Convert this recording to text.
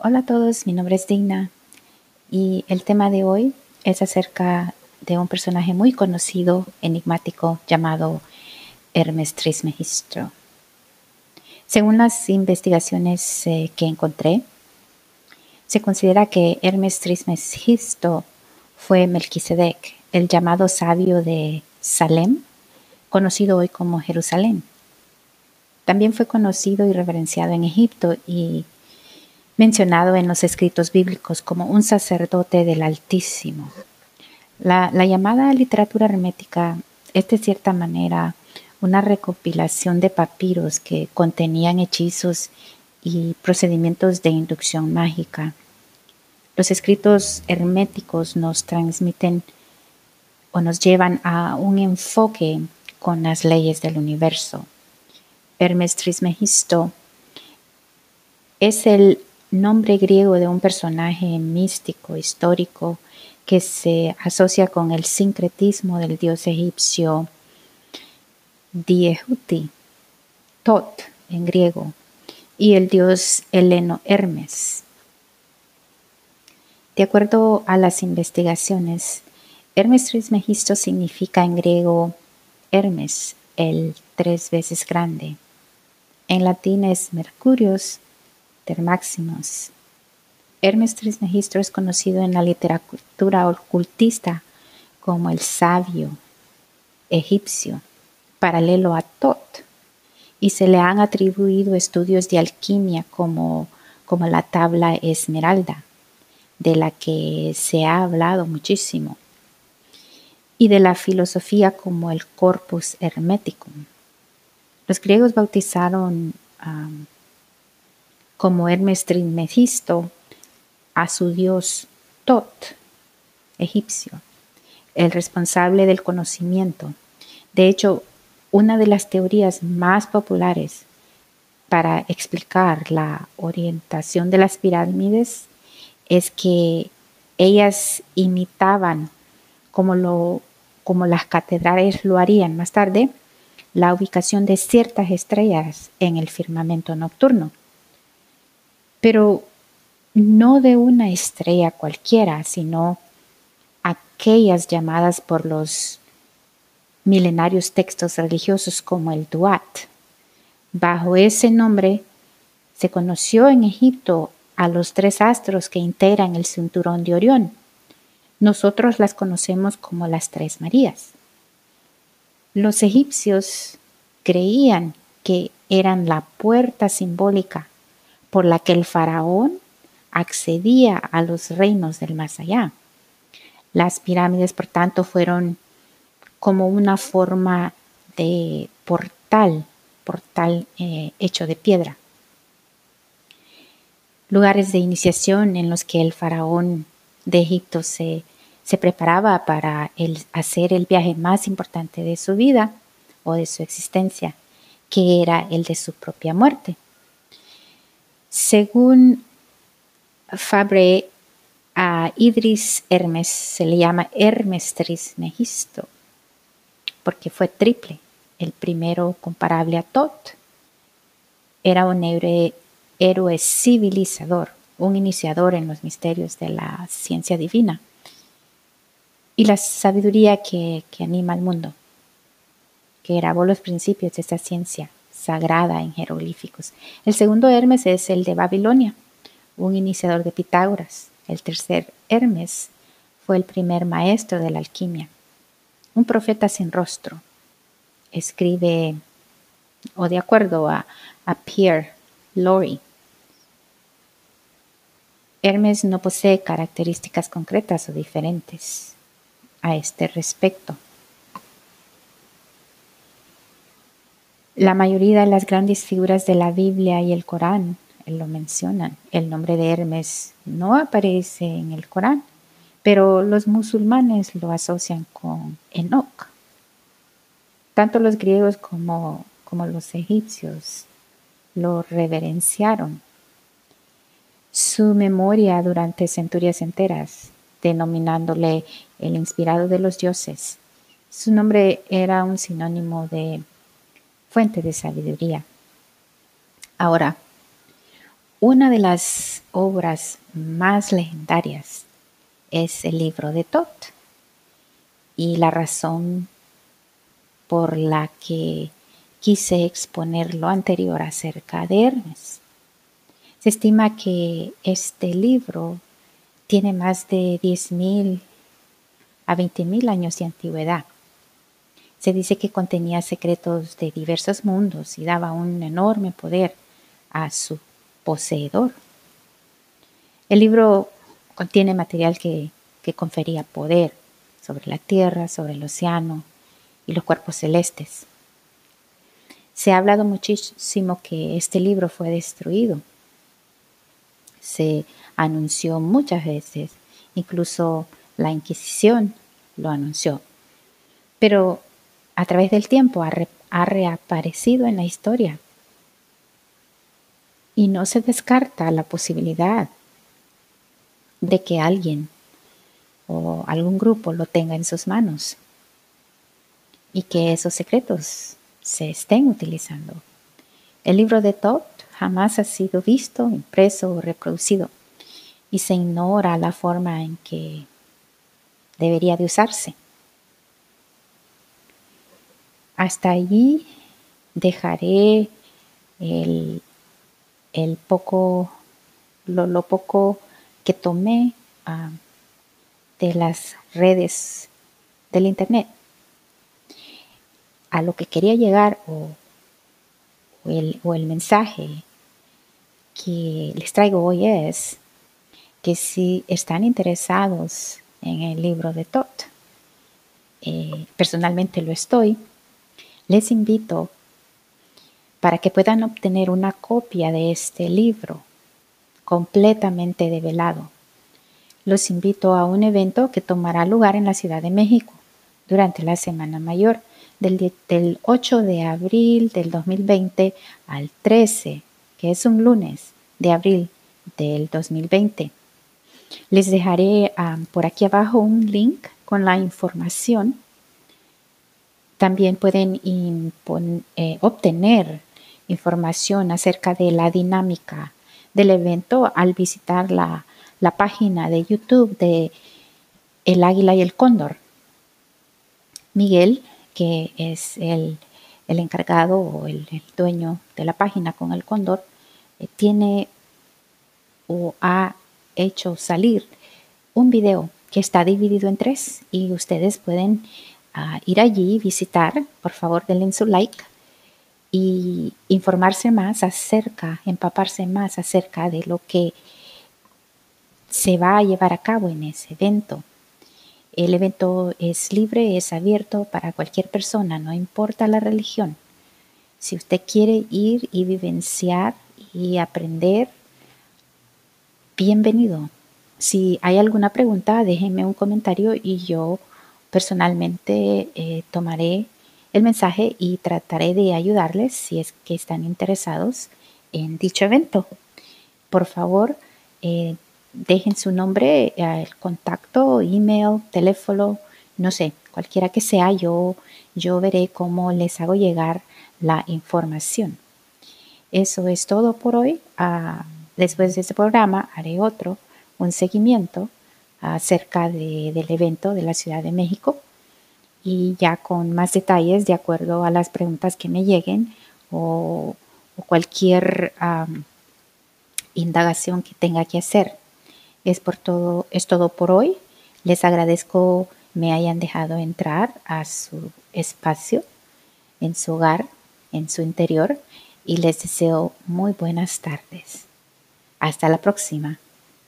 Hola a todos, mi nombre es Digna y el tema de hoy es acerca de un personaje muy conocido, enigmático, llamado Hermes Trismegisto. Según las investigaciones eh, que encontré, se considera que Hermes Trismegisto fue Melquisedec, el llamado sabio de Salem, conocido hoy como Jerusalén. También fue conocido y reverenciado en Egipto y mencionado en los escritos bíblicos como un sacerdote del Altísimo. La, llamada literatura hermética es de cierta manera una recopilación de papiros que contenían hechizos y procedimientos de inducción mágica. Los escritos herméticos nos transmiten o nos llevan a un enfoque con las leyes del universo. Hermes Trismegisto es el nombre griego de un personaje místico, histórico, que se asocia con el sincretismo del dios egipcio Diehuti, Tot en griego, y el dios heleno Hermes. De acuerdo a las investigaciones, Hermes Trismegisto significa en griego Hermes, el tres veces grande. En latín es Mercurius Máximos. Hermes Trismegisto es conocido en la literatura ocultista como el sabio egipcio, paralelo a Tot, y se le han atribuido estudios de alquimia como, como la tabla esmeralda, de la que se ha hablado muchísimo, y de la filosofía como el corpus hermeticum. Los griegos bautizaron como Hermes Trismegisto a su dios Tot, egipcio, el responsable del conocimiento. De hecho, una de las teorías más populares para explicar la orientación de las pirámides es que ellas imitaban como, lo, como las catedrales lo harían más tarde, la ubicación de ciertas estrellas en el firmamento nocturno pero no de una estrella cualquiera, sino aquellas llamadas por los milenarios textos religiosos como el Duat. Bajo ese nombre se conoció en Egipto a los tres astros que integran el cinturón de Orión. Nosotros las conocemos como las tres Marías. Los egipcios creían que eran la puerta simbólica por la que el faraón accedía a los reinos del más allá. Las pirámides, por tanto, fueron como una forma de portal, portal eh, hecho de piedra. Lugares de iniciación en los que el faraón de Egipto se, se preparaba para hacer el viaje más importante de su vida o de su existencia, que era el de su propia muerte. Según Fabre, a Idris Hermes se le llama Hermes Trismegisto, porque fue triple. El primero comparable a Tot. Era un héroe, civilizador, un iniciador en los misterios de la ciencia divina y la sabiduría que, que anima al mundo, que grabó los principios de esta ciencia sagrada en jeroglíficos. El segundo Hermes es el de Babilonia, un iniciador de Pitágoras. El tercer Hermes fue el primer maestro de la alquimia, un profeta sin rostro. Escribe, o de acuerdo a, Pierre Lori, Hermes no posee características concretas o diferentes a este respecto. La mayoría de las grandes figuras de la Biblia y el Corán lo mencionan. El nombre de Hermes no aparece en el Corán, pero los musulmanes lo asocian con Enoch. Tanto los griegos como, como los egipcios lo reverenciaron. Su memoria durante centurias enteras, denominándole el inspirado de los dioses. Su nombre era un sinónimo de fuente de sabiduría. Ahora, Una de las obras más legendarias es el libro de Tot y la razón por la que quise exponer lo anterior acerca de Hermes. Se estima que este libro tiene más de 10.000 a 20.000 años de antigüedad. Se dice que contenía secretos de diversos mundos y daba un enorme poder a su poseedor. El libro contiene material que, confería poder sobre la tierra, sobre el océano y los cuerpos celestes. Se ha hablado muchísimo que este libro fue destruido. Se anunció muchas veces, incluso la Inquisición lo anunció. Pero a través del tiempo ha, reaparecido en la historia. Y no se descarta la posibilidad de que alguien o algún grupo lo tenga en sus manos y que esos secretos se estén utilizando. El libro de Tot jamás ha sido visto, impreso o reproducido y se ignora la forma en que debería de usarse. Hasta allí dejaré el, poco, lo, poco que tomé ah, de las redes del Internet. A lo que quería llegar o, el, o el mensaje que les traigo hoy es que si están interesados en el libro de Tot, eh, personalmente lo estoy, les invito para que puedan obtener una copia de este libro completamente develado. Los invito a un evento que tomará lugar en la Ciudad de México durante la Semana Mayor del, 8 de abril del 2020 al 13, que es un lunes de abril del 2020. Les dejaré ah, por aquí abajo un link con la información. También pueden eh, obtener información acerca de la dinámica del evento al visitar la, la página de YouTube de El Águila y el Cóndor. Miguel que es el, encargado o el, dueño de la página con el cóndor, eh, tiene o ha hecho salir un video que está dividido en tres y ustedes pueden ir allí, visitar, por favor denle su like y informarse más acerca, empaparse más acerca de lo que se va a llevar a cabo en ese evento. El evento es libre, es abierto para cualquier persona, no importa la religión. Si usted quiere ir y vivenciar y aprender, bienvenido. Si hay alguna pregunta, déjenme un comentario y yo personalmente eh, tomaré el mensaje y trataré de ayudarles si es que están interesados en dicho evento. Por favor, eh, dejen su nombre, el contacto, email, teléfono, no sé, cualquiera que sea, yo, yo veré cómo les hago llegar la información. Eso es todo por hoy. Ah, después de este programa haré otro, un seguimiento acerca del evento de la Ciudad de México y ya con más detalles de acuerdo a las preguntas que me lleguen o, cualquier indagación que tenga que hacer. Es, por todo, es todo por hoy. Les agradezco me hayan dejado entrar a su espacio, en su hogar, en su interior y les deseo muy buenas tardes. Hasta la próxima.